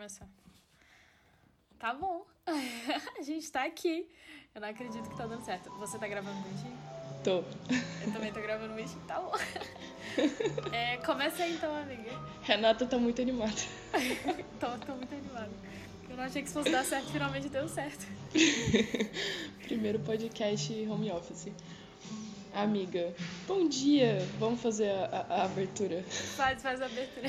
começar. Tá bom. a gente tá aqui. Eu não acredito que tá dando certo. Você tá gravando bonitinho? Tô. Eu também tô gravando bonitinho. Tá bom. É, começa aí então, amiga. Renata tá muito animada. tô, tô muito animada. Eu não achei que isso fosse dar certo, finalmente deu certo. Primeiro podcast home office. Amiga, bom dia! Vamos fazer a, a, a abertura. Faz, faz a abertura.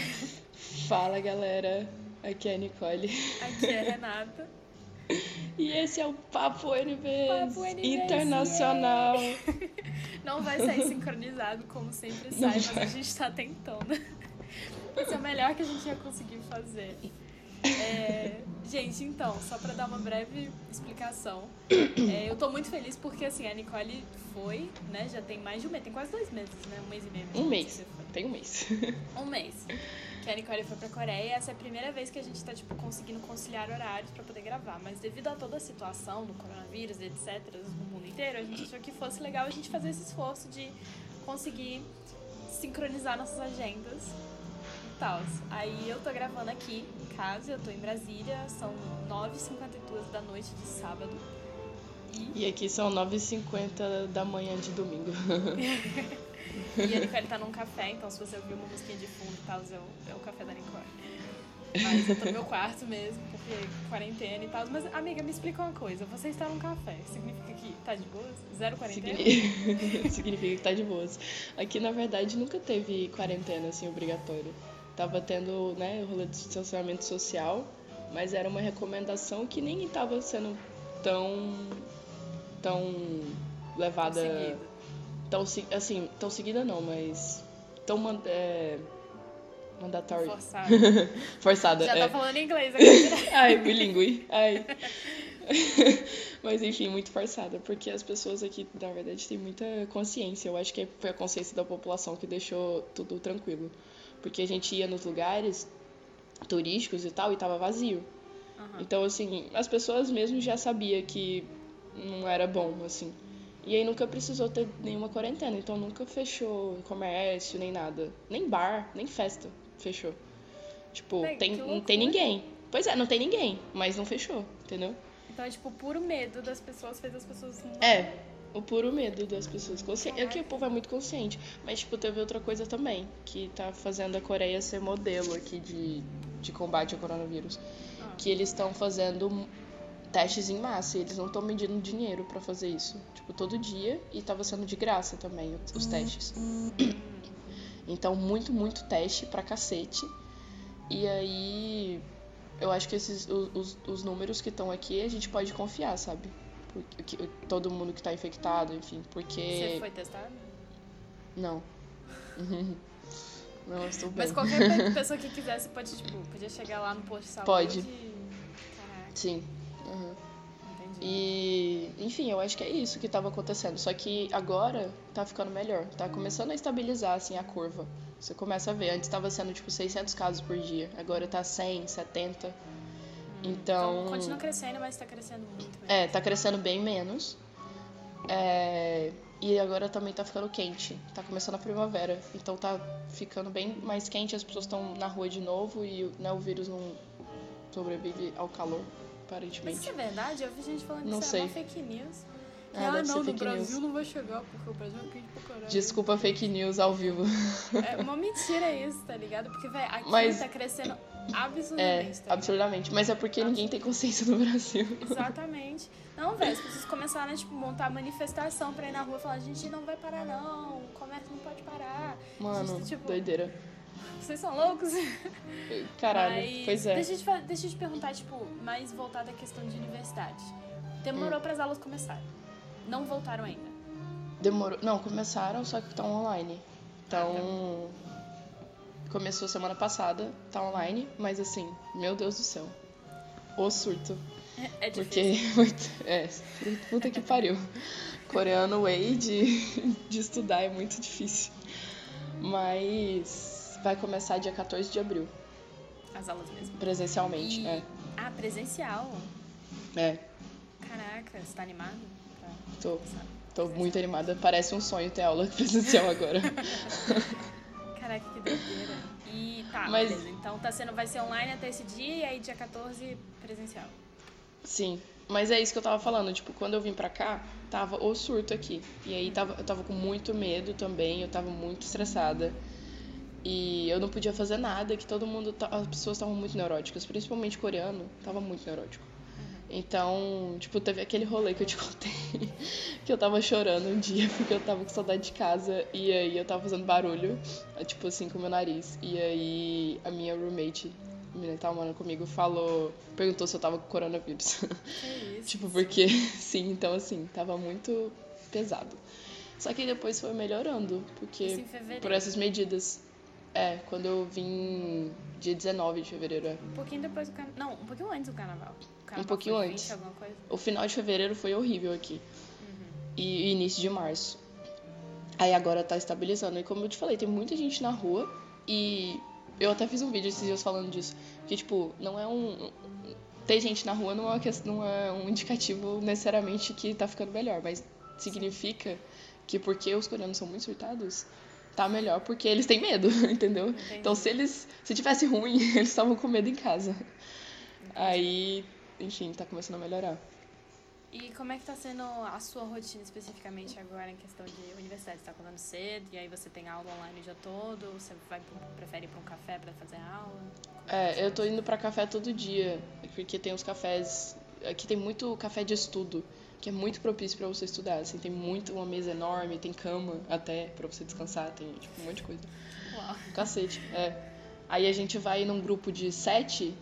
Fala galera, aqui é a Nicole. Aqui é a Renata. E esse é o Papo NBs Papo NBs, Internacional. Não vai sair sincronizado como sempre sai, mas a gente tá tentando. Esse é o melhor que a gente ia conseguir fazer. É, gente, então, só pra dar uma breve explicação, é, eu tô muito feliz porque assim, a Nicole foi, né? Já tem mais de um mês, tem quase dois meses, né? Um mês e meio. Um mês. Tem um mês. Um mês. Que a Nicole foi pra Coreia e essa é a primeira vez que a gente tá, tipo, conseguindo conciliar horários pra poder gravar. Mas devido a toda a situação do coronavírus etc., no mundo inteiro, a gente achou que fosse legal a gente fazer esse esforço de conseguir sincronizar nossas agendas tal. Aí eu tô gravando aqui em casa, eu tô em Brasília, são 9h52 da noite de sábado. E, E aqui são 9h50 da manhã de domingo. e a Nicole tá num café, então se você ouvir uma musiquinha de fundo e tal, é o, café da Nicole. Mas eu tô no meu quarto mesmo, porque quarentena e tal. Mas, amiga, me explica uma coisa. Você está num café, significa que tá de boas? Zero quarentena? Signi- Significa que tá de boas. Aqui, na verdade, nunca teve quarentena, assim, obrigatória. Tava tendo, né, o rolê de distanciamento social, mas era uma recomendação que nem tava sendo tão... tão levada... Seguido. Tão, assim, tão seguida não, mas... tão é, mandatória. Forçado. Forçada, Já é. tá falando inglês agora. Ai, bilíngue. Ai. Mas enfim, muito forçada, porque as pessoas aqui, na verdade, têm muita consciência. Eu acho que foi a consciência da população que deixou tudo tranquilo. Porque a gente ia nos lugares turísticos e tal e tava vazio. Aham. Então, assim, as pessoas mesmo já sabiam que não era bom, assim. E aí nunca precisou ter nenhuma quarentena, então nunca fechou comércio, nem nada. Nem bar, nem festa fechou. Tipo, Véi, tem, não tem ninguém. Pois é, não tem ninguém, mas não fechou, entendeu? Então é tipo, puro medo das pessoas fez as pessoas. não- É, o puro medo das pessoas. Consci... É que o povo é muito consciente. Mas, tipo, teve outra coisa também, que tá fazendo a Coreia ser modelo aqui de, de combate ao coronavírus. Ah. Que eles estão fazendo testes em massa e eles não estão medindo dinheiro pra fazer isso. Tipo, todo dia e tava sendo de graça também os- os testes. Então, muito, muito teste pra cacete. E aí, eu acho que esses, os, os, os números que estão aqui a gente pode confiar, sabe? Que- todo mundo que tá infectado, enfim, porque. Você foi testado? Não. não, estou bem. Mas qualquer pe- pessoa que quisesse pode, tipo, podia chegar lá no posto de saúde. Pode. Caraca, Sim. Uhum. entendi. E, enfim, eu acho que é isso que tava acontecendo. Só que agora tá ficando melhor. Tá começando a estabilizar, assim, a curva. Você começa a ver. Antes tava sendo, tipo, 600 casos por dia. Agora tá 100, 70. Então... Continua crescendo, mas tá crescendo muito. É, tá crescendo bem menos. É, E agora também tá ficando quente. Tá começando a primavera. Então tá ficando bem mais quente. As pessoas estão na rua de novo e né, o vírus não sobrevive ao calor, Mas aparentemente. isso é verdade? Eu vi gente falando que Não isso sei. é uma fake news. Que, Ah, ah, ser não, no Brasil news. não vai chegar, porque o Brasil é quente pra caralho. Desculpa fake news ao vivo. É uma mentira isso, tá ligado? Porque, velho, aqui Mas- tá crescendo É, absurdamente, tá absurdamente. Mas é porque ninguém tem consciência no Brasil. Exatamente. Não, velho, as pessoas começaram a, tipo, montar manifestação pra ir na rua e falar, a gente não vai parar não, o comércio não pode parar. Mano, Gente, tipo, doideira. Vocês são loucos? Caralho, Mas pois é. Deixa eu, te, deixa eu te perguntar, tipo, mais voltada à questão de universidade. Demorou Hum. para as aulas começarem. Não voltaram ainda. Demorou. Não, começaram, só que estão online. Então. Começou semana passada, tá online, mas assim, meu Deus do céu. O surto. É difícil. Porque. muito- É, puta que pariu. Coreano way de, de estudar é muito difícil. Mas vai começar dia 14 de abril, As aulas mesmo. presencialmente. E- É. Ah, presencial. É, Caraca, você tá animado? Pra tô, tô muito animada. Parece um sonho ter aula presencial agora. Caraca, que doideira. E tá, Mas- beleza. Então tá sendo, vai ser online até esse dia e aí dia 14 presencial. Sim, mas é isso que eu tava falando. Tipo, quando eu vim pra cá, tava o surto aqui. E aí tava, eu tava com muito medo também, eu tava muito estressada. E eu não podia fazer nada, que todo mundo. As pessoas estavam muito neuróticas, principalmente coreano, tava muito neurótico. Então, tipo, teve aquele rolê que eu te contei, que eu tava chorando um dia porque eu tava com saudade de casa e aí eu tava fazendo barulho, tipo assim, com o meu nariz. E aí a minha roommate, a menina que tava morando comigo, falou, perguntou se eu tava com coronavírus. Que isso. tipo, porque, sim, então assim, tava muito pesado. Só que depois foi melhorando, porque por essas medidas. É, quando eu vim dia 19 de fevereiro, é. Um pouquinho depois do carnaval. Não, um pouquinho antes do carnaval. Carnaval Um pouquinho 20, antes. alguma coisa. O final de fevereiro foi horrível aqui. E e início de março. Aí agora tá estabilizando. E como eu te falei, tem muita gente na rua. E eu até fiz um vídeo esses dias falando disso. Que, tipo, não é um. Ter gente na rua não é, não é um indicativo necessariamente que tá ficando melhor. Mas significa que porque os coreanos são muito surtados, tá melhor porque eles têm medo, entendeu? Entendi. Então se eles. Se tivesse ruim, eles estavam com medo em casa. Aí, enfim, tá começando a melhorar. E como é que tá sendo a sua rotina especificamente agora em questão de universidade? Você tá acordando cedo e aí você tem aula online o dia todo? Você vai prefere ir pra um café pra fazer aula? Tá É, sendo? eu tô indo pra café todo dia, porque tem os cafés. Aqui tem muito café de estudo, que é muito propício pra você estudar. Assim, tem muito, uma mesa enorme, tem cama até pra você descansar, tem tipo, um monte de coisa. Uau. Cacete, é. Aí a gente vai num grupo de sete,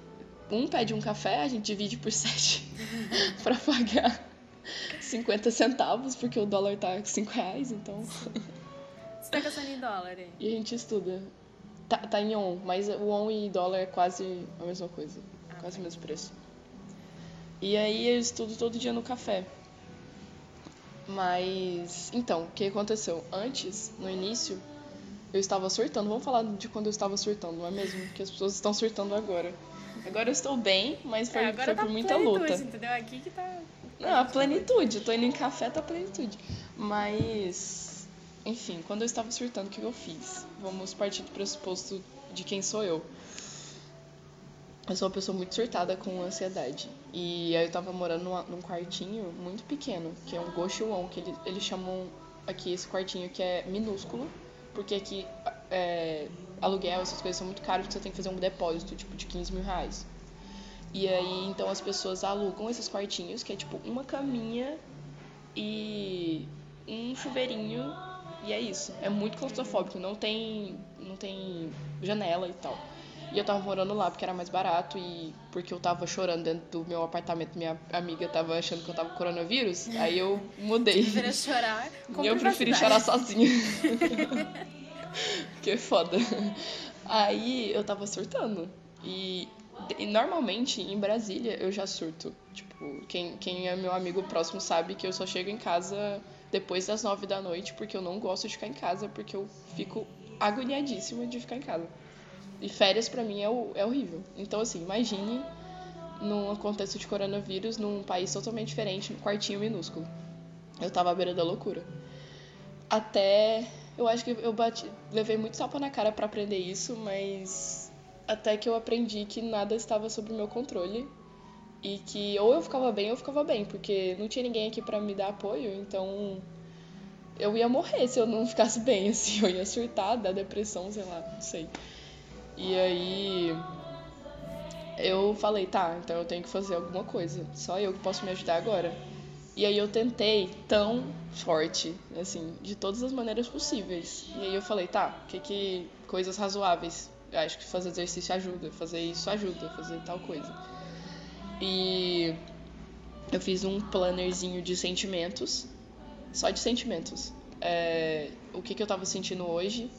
um pede um café, a gente divide por sete pra pagar 50 centavos, porque o dólar tá 5 reais, então. Você tá gastando em dólar aí? E a gente estuda. Tá, tá em on, mas o on e dólar é quase a mesma coisa. Ah, Quase o tá. mesmo preço. E aí eu estudo todo dia no café. Mas, então, o que aconteceu? Antes, no início, eu estava surtando. Vamos falar de quando eu estava surtando, não é mesmo? Que as pessoas estão surtando agora. Agora eu estou bem, mas foi, é, foi tá por muita plenitude, luta. entendeu? Aqui que tá... Não, a plenitude. Eu tô indo em café, tá plenitude. Mas, enfim, quando eu estava surtando, o que eu fiz? Vamos partir do pressuposto de quem sou eu. Eu sou uma pessoa muito surtada com ansiedade. E aí eu tava morando numa- num quartinho muito pequeno, que é um gochuon, que ele- eles chamam aqui esse quartinho que é minúsculo, porque aqui é, aluguel, essas coisas são muito caras, porque você tem que fazer um depósito, tipo, de 15 mil reais. E aí, então as pessoas alugam esses quartinhos, que é tipo uma caminha e um chuveirinho, e é isso. É muito claustrofóbico, não tem, não tem janela e tal. E eu tava morando lá porque era mais barato e porque eu tava chorando dentro do meu apartamento, minha amiga tava achando que eu tava com coronavírus, aí eu mudei. Deveria chorar com E eu preferi chorar sozinha. que é foda. Aí eu tava surtando. E, e normalmente em Brasília eu já surto. Tipo, quem, quem é meu amigo próximo sabe que eu só chego em casa depois das nove da noite porque eu não gosto de ficar em casa, porque eu fico agoniadíssima de ficar em casa. E férias pra mim é, é horrível. Então, assim, imagine num contexto de coronavírus, num país totalmente diferente, num quartinho minúsculo. Eu tava à beira da loucura. Até. Eu acho que eu bati, levei muito tapa na cara pra aprender isso, mas. Até que eu aprendi que nada estava sob o meu controle. E que ou eu ficava bem ou eu ficava bem, porque não tinha ninguém aqui pra me dar apoio, então. Eu ia morrer se eu não ficasse bem, assim. Eu ia surtar, dar depressão, sei lá, não sei. E aí. Eu falei, tá, então eu tenho que fazer alguma coisa. Só eu que posso me ajudar agora. E aí eu tentei tão forte, assim, de todas as maneiras possíveis. E aí eu falei, tá, que que coisas razoáveis. Eu acho que fazer exercício ajuda, fazer isso ajuda, fazer tal coisa. E eu fiz um plannerzinho de sentimentos, só de sentimentos. É, o que que eu tava sentindo hoje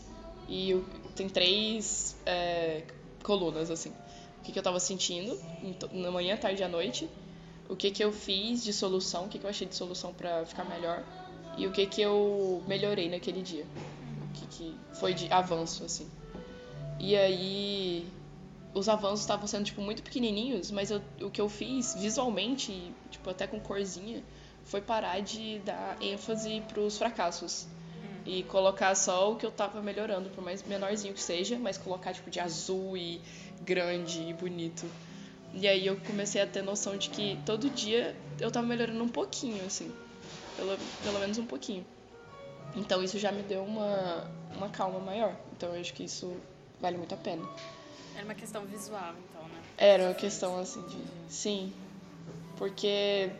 e o- tem três é, colunas assim. O que que eu tava sentindo em to- na manhã, tarde e à noite o que que eu fiz de solução, o que que eu achei de solução pra ficar melhor e o que que eu melhorei naquele dia. O que que foi de avanço assim. E aí os avanços estavam sendo tipo muito pequenininhos, mas eu- o que eu fiz visualmente, tipo até com corzinha, foi parar de dar ênfase pros fracassos. E colocar só o que eu tava melhorando, por mais menorzinho que seja, mas colocar tipo de azul e grande e bonito. E aí eu comecei a ter noção de que todo dia eu tava melhorando um pouquinho, assim. Pelo, pelo menos um pouquinho. Então isso já me deu uma, uma calma maior. Então eu acho que isso vale muito a pena. Era uma questão visual, então, né? Era uma questão assim de. Sim. Porque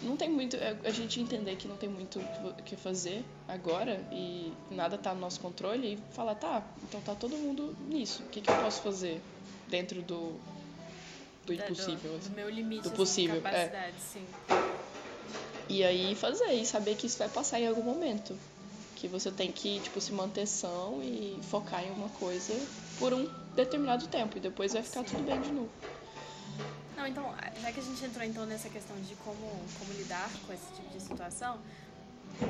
não tem muito. É, a gente entender que não tem muito o que fazer agora e nada tá no nosso controle e falar, tá, então tá todo mundo nisso. O que, que eu posso fazer dentro do. Do impossível. Do, assim. do meu limite, do assim, possível, é. capacidade, sim. E aí fazer e saber que isso vai passar em algum momento. Que você tem que, tipo, se manter são e focar em uma coisa por um determinado tempo. E depois vai ficar tudo bem de novo. Não, então, já que a gente entrou então nessa questão de como, como lidar com esse tipo de situação,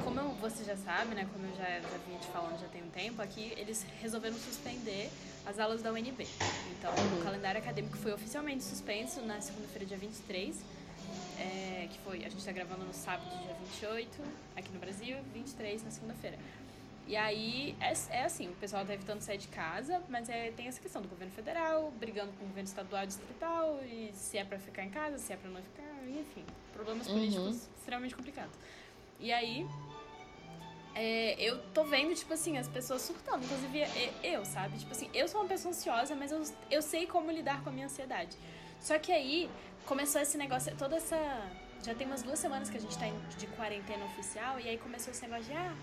como eu, você já sabe, né, como eu já, já vinha te falando já tem um tempo, aqui eles resolveram suspender as aulas da UNB. Então, o calendário acadêmico foi oficialmente suspenso na segunda-feira, dia 23, é, que foi, a gente está gravando no sábado, dia 28, aqui no Brasil, 23 na segunda-feira. E aí, é, é assim, o pessoal tá evitando sair de casa, mas é, tem essa questão do governo federal, brigando com o governo estadual e distrital, e se é pra ficar em casa, se é pra não ficar, enfim, problemas Uhum. políticos extremamente complicados. E aí, é, eu tô vendo, tipo assim, as pessoas surtando, inclusive eu, sabe? Tipo assim, eu sou uma pessoa ansiosa, mas eu, eu sei como lidar com a minha ansiedade. Só que aí, começou esse negócio, toda essa... Já tem umas duas semanas que a gente tá de quarentena oficial, e aí começou esse negócio de, ah,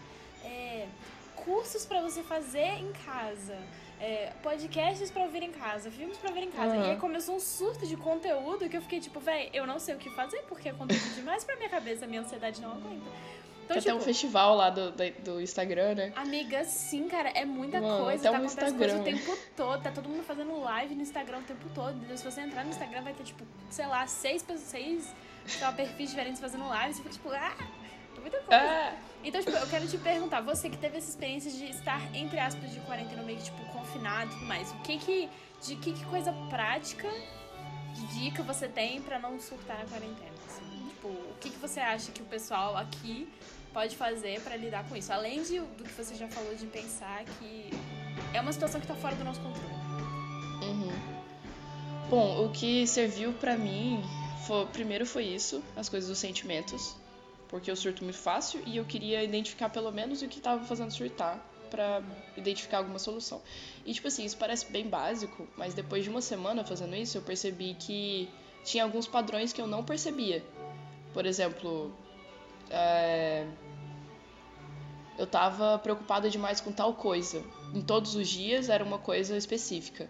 é, cursos pra você fazer em casa, é, podcasts pra ouvir em casa, filmes pra ver em casa. Uhum. E aí começou um surto de conteúdo que eu fiquei tipo, véi, eu não sei o que fazer porque é conteúdo demais pra minha cabeça, minha ansiedade não aguenta. Então, Tem até um tipo, festival lá do, da- do Instagram, né? Amiga, sim, cara, é muita Mano, coisa, até tá um acontecendo coisa o tempo todo, tá todo mundo fazendo live no Instagram o tempo todo. Se você entrar no Instagram, vai ter, tipo, sei lá, seis, pessoas- seis sei lá, perfis diferentes fazendo live, você fica tipo, ah, muita coisa. Ah, Então, tipo, eu quero te perguntar, você que teve essa experiência de estar, entre aspas, de quarentena, meio que, tipo, confinado e tudo mais, o que que, de que, que coisa prática, de dica você tem pra não surtar na quarentena? assim? Tipo, o que que você acha que o pessoal aqui pode fazer pra lidar com isso? Além de, do que você já falou de pensar que é uma situação que tá fora do nosso controle. Uhum. Bom, o que serviu pra mim foi, primeiro foi isso, as coisas dos sentimentos, porque eu surto muito fácil e eu queria identificar pelo menos o que tava fazendo surtar pra identificar alguma solução. E tipo assim, isso parece bem básico, mas depois de uma semana fazendo isso, eu percebi que tinha alguns padrões que eu não percebia. Por exemplo, é, eu tava preocupada demais com tal coisa. Em todos os dias era uma coisa específica.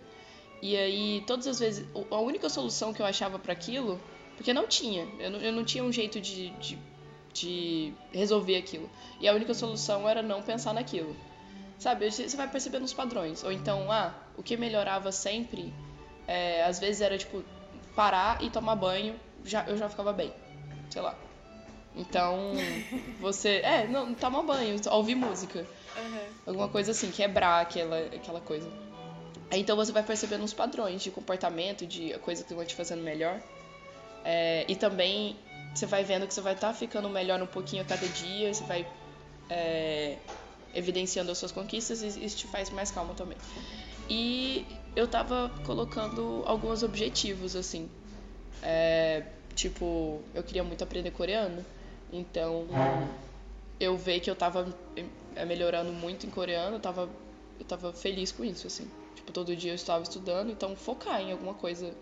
E aí, todas as vezes, a única solução que eu achava para aquilo, porque não tinha, eu não, eu não tinha um jeito de, de, de resolver aquilo. E a única solução era não pensar naquilo. Sabe, você vai percebendo os padrões. Ou então, ah, o que melhorava sempre, é, às vezes era tipo, parar e tomar banho, já, eu já ficava bem. Sei lá. Então, você. É, não, tomar banho, ouvir música. Alguma coisa assim, quebrar aquela, aquela coisa. Então você vai percebendo uns padrões de comportamento, de coisas que vão te fazendo melhor. É, e também você vai vendo que você vai estar ficando melhor um pouquinho a cada dia, você vai é, evidenciando as suas conquistas e isso te faz mais calma também. E eu tava colocando alguns objetivos, assim. É, tipo, eu queria muito aprender coreano, então eu vi que eu tava é, melhorando muito em coreano, eu tava, eu tava feliz com isso, assim. Tipo, todo dia eu estava estudando, então focar em alguma coisa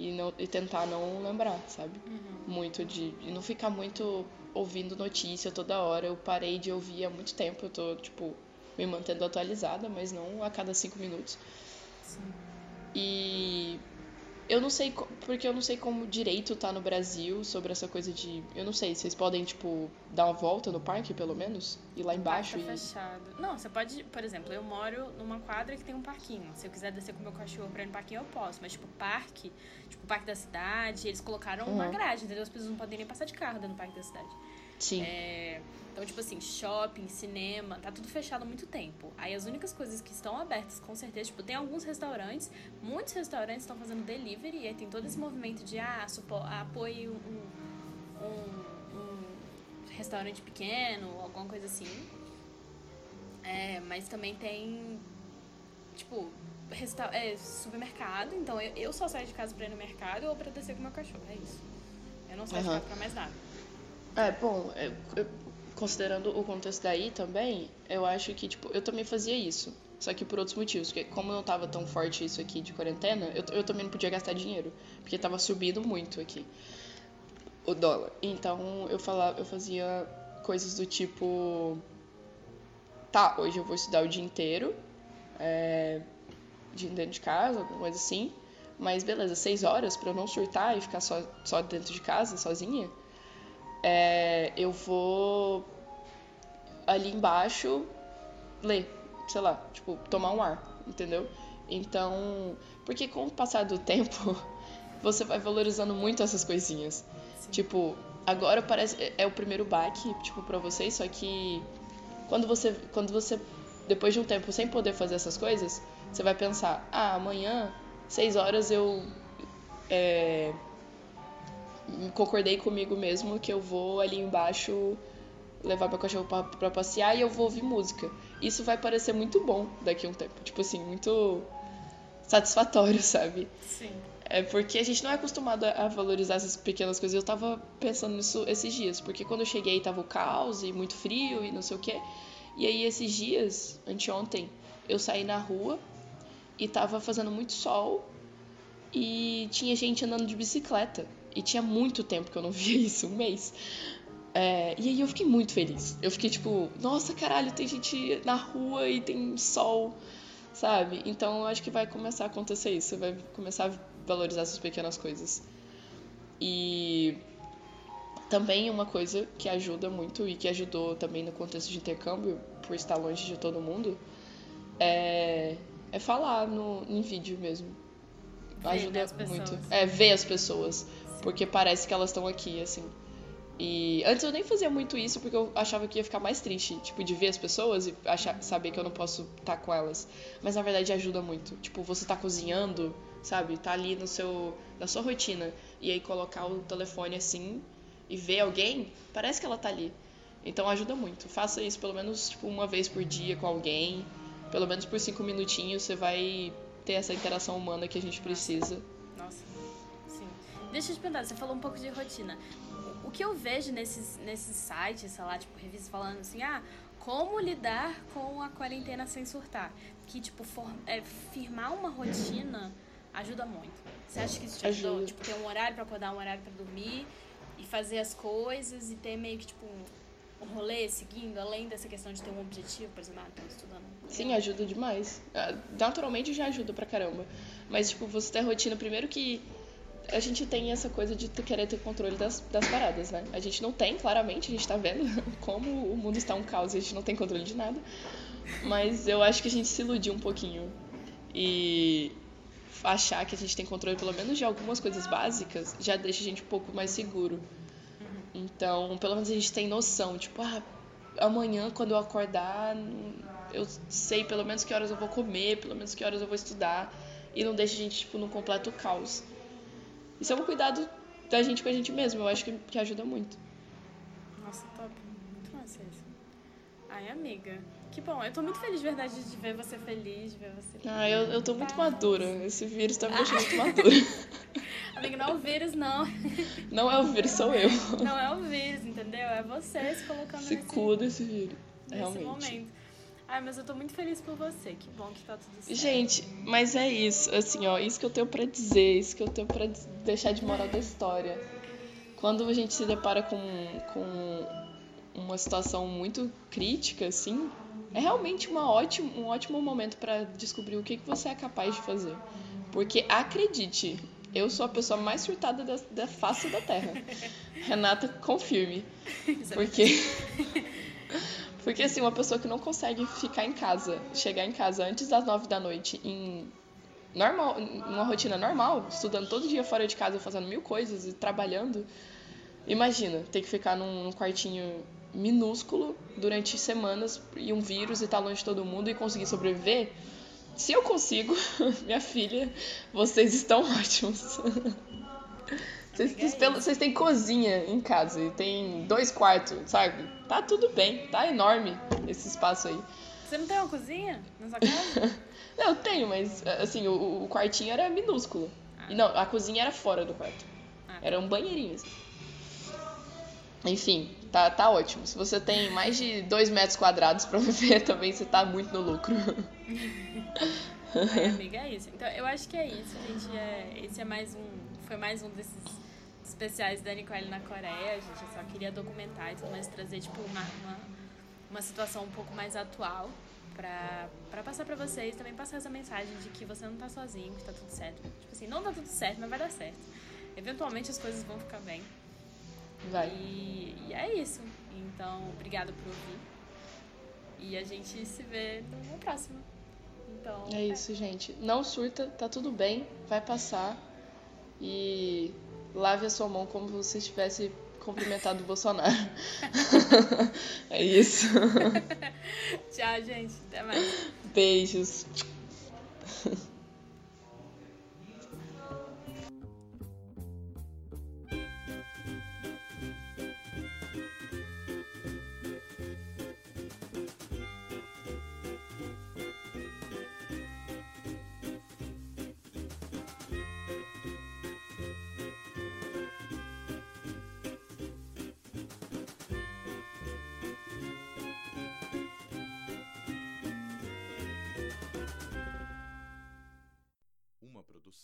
e, não, e tentar não lembrar, sabe? Muito de. E não ficar muito ouvindo notícia toda hora. Eu parei de ouvir há muito tempo, eu tô, tipo, me mantendo atualizada, mas não a cada cinco minutos. E eu não sei, porque eu não sei como direito tá no Brasil sobre essa coisa de. Eu não sei, vocês podem, tipo, dar uma volta no parque, pelo menos? Ir lá embaixo tá e. fechado. Não, você pode, por exemplo, eu moro numa quadra que tem um parquinho. Se eu quiser descer com meu cachorro pra ir no parquinho, eu posso. Mas, tipo, parque, tipo, parque da cidade, eles colocaram uma Uhum. grade, entendeu? As pessoas não podem nem passar de carro dentro do parque da cidade. Sim. É, Então, tipo assim, shopping, cinema, tá tudo fechado há muito tempo. Aí as únicas coisas que estão abertas, com certeza, tipo, tem alguns restaurantes, muitos restaurantes estão fazendo delivery, e aí tem todo esse movimento de, ah, apoie um, um, um- um restaurante pequeno, alguma coisa assim. É, mas também tem, tipo, resta é, supermercado. Então eu, eu só saio de casa pra ir no mercado ou pra descer com meu cachorro. É isso. Eu não saio uhum. de casa pra mais nada. É, bom, eu, considerando o contexto daí também, eu acho que, tipo, eu também fazia isso. Só que por outros motivos. Porque como não tava tão forte isso aqui de quarentena, eu, eu também não podia gastar dinheiro. Porque tava subindo muito aqui o dólar. Então eu falava, eu fazia coisas do tipo. Tá, hoje eu vou estudar o dia inteiro. É, de dentro de casa, alguma coisa assim. Mas beleza, seis horas para eu não surtar e ficar só, só dentro de casa, sozinha. É, eu vou ali embaixo ler sei lá, tipo, tomar um ar, entendeu? Então, porque com o passar do tempo, você vai valorizando muito essas coisinhas. Sim. Tipo, agora parece é, o primeiro baque, tipo, para vocês, só que quando você quando você depois de um tempo sem poder fazer essas coisas, você vai pensar: "Ah, amanhã, seis horas eu é, concordei comigo mesmo que eu vou ali embaixo levar meu cachorro pra, pra passear e eu vou ouvir música. Isso vai parecer muito bom daqui a um tempo. Tipo assim, muito satisfatório, sabe? Sim. É porque a gente não é acostumado a valorizar essas pequenas coisas. Eu tava pensando nisso esses dias, porque quando eu cheguei tava o caos e muito frio e não sei o quê. E aí esses dias, anteontem, eu saí na rua e tava fazendo muito sol e tinha gente andando de bicicleta. E tinha muito tempo que eu não via isso, um mês. É, e aí eu fiquei muito feliz. Eu fiquei tipo, nossa, caralho, tem gente na rua e tem sol, sabe? Então eu acho que vai começar a acontecer isso. Vai começar a valorizar essas pequenas coisas. E também uma coisa que ajuda muito e que ajudou também no contexto de intercâmbio, por estar longe de todo mundo, é, é falar no, em vídeo mesmo. Ajuda muito. É, ver as pessoas. Porque parece que elas estão aqui, assim. E antes eu nem fazia muito isso porque eu achava que ia ficar mais triste, tipo, de ver as pessoas e achar, saber que eu não posso estar tá com elas. Mas na verdade ajuda muito. Tipo, você tá cozinhando, sabe? Tá ali no seu na sua rotina e aí colocar o telefone assim e ver alguém, parece que ela tá ali. Então ajuda muito. Faça isso pelo menos tipo uma vez por dia com alguém, pelo menos por cinco minutinhos você vai ter essa interação humana que a gente precisa. Deixa eu te perguntar, você falou um pouco de rotina o que eu vejo nesses, nesses sites, sei lá, tipo, revistas falando assim, ah, como lidar com a quarentena sem surtar. Que, tipo, for, é, firmar uma rotina ajuda muito. Você acha que isso te ajudou? Ajuda. Tipo, ter um horário para acordar, um horário para dormir e fazer as coisas e ter meio que, tipo, um, um rolê seguindo, além dessa questão de ter um objetivo, por exemplo, ah, tô estudando. Sim, ajuda demais. Ah, naturalmente já ajuda pra caramba. Mas, tipo, você ter rotina, primeiro que a gente tem essa coisa de querer ter controle das, das paradas, né? A gente não tem, claramente, a gente tá vendo como o mundo está um caos e a gente não tem controle de nada. Mas eu acho que a gente se iludiu um pouquinho. E achar que a gente tem controle pelo menos de algumas coisas básicas já deixa a gente um pouco mais seguro. Então, pelo menos a gente tem noção, tipo, ah, amanhã quando eu acordar, eu sei pelo menos que horas eu vou comer, pelo menos que horas eu vou estudar. E não deixa a gente, tipo, num completo caos. Isso é um cuidado da gente com a gente mesmo. Eu acho que, que ajuda muito. Nossa, top. Muito massa isso. Ai, amiga. Que bom. Eu tô muito feliz, de verdade, de ver você feliz, de ver você. Ah, eu, eu tô muito madura. Esse vírus tá me deixando muito madura. Amiga, não é o vírus, não. Não é o vírus, sou eu. Não é o vírus, entendeu? É você se colocando se nesse... cuida desse vírus. Nesse realmente. momento. Ai, mas eu tô muito feliz por você. Que bom que tá tudo certo. Gente, mas é isso. Assim, ó, isso que eu tenho para dizer, isso que eu tenho para deixar de moral da história. Quando a gente se depara com, com uma situação muito crítica, assim, é realmente uma ótimo, um ótimo momento para descobrir o que, que você é capaz de fazer. Porque acredite, eu sou a pessoa mais surtada da, da face da Terra. Renata, confirme. É porque. Porque, assim, uma pessoa que não consegue ficar em casa, chegar em casa antes das nove da noite, em normal, uma rotina normal, estudando todo dia fora de casa, fazendo mil coisas e trabalhando, imagina, ter que ficar num, num quartinho minúsculo durante semanas e um vírus e estar tá longe de todo mundo e conseguir sobreviver. Se eu consigo, minha filha, vocês estão ótimos. Vocês, vocês, têm cozinha em casa e tem dois quartos, sabe? Tá tudo bem, tá enorme esse espaço aí. Você não tem uma cozinha na sua casa? não, eu tenho, mas assim, o, o quartinho era minúsculo. Ah. E não, a cozinha era fora do quarto. Ah. Era um banheirinho, assim. Enfim, tá, tá ótimo. Se você tem mais de 2 metros quadrados pra viver também, você tá muito no lucro. Ai, amiga, é isso. Então, eu acho que é isso, gente. É, esse é mais um. Foi mais um desses especiais da Nicole na Coreia. A gente só queria documentar e tudo mais, trazer, tipo, uma, uma, uma situação um pouco mais atual pra, pra passar pra vocês. Também passar essa mensagem de que você não tá sozinho, que tá tudo certo. Tipo assim, não tá tudo certo, mas vai dar certo. Eventualmente as coisas vão ficar bem. Vai. E, e é isso. Então, obrigada por ouvir. E a gente se vê no próximo. Então, é, é isso, gente. Não surta, tá tudo bem, vai passar. E lave a sua mão como se você estivesse cumprimentado o Bolsonaro. é isso. Tchau, gente. Até mais. Beijos.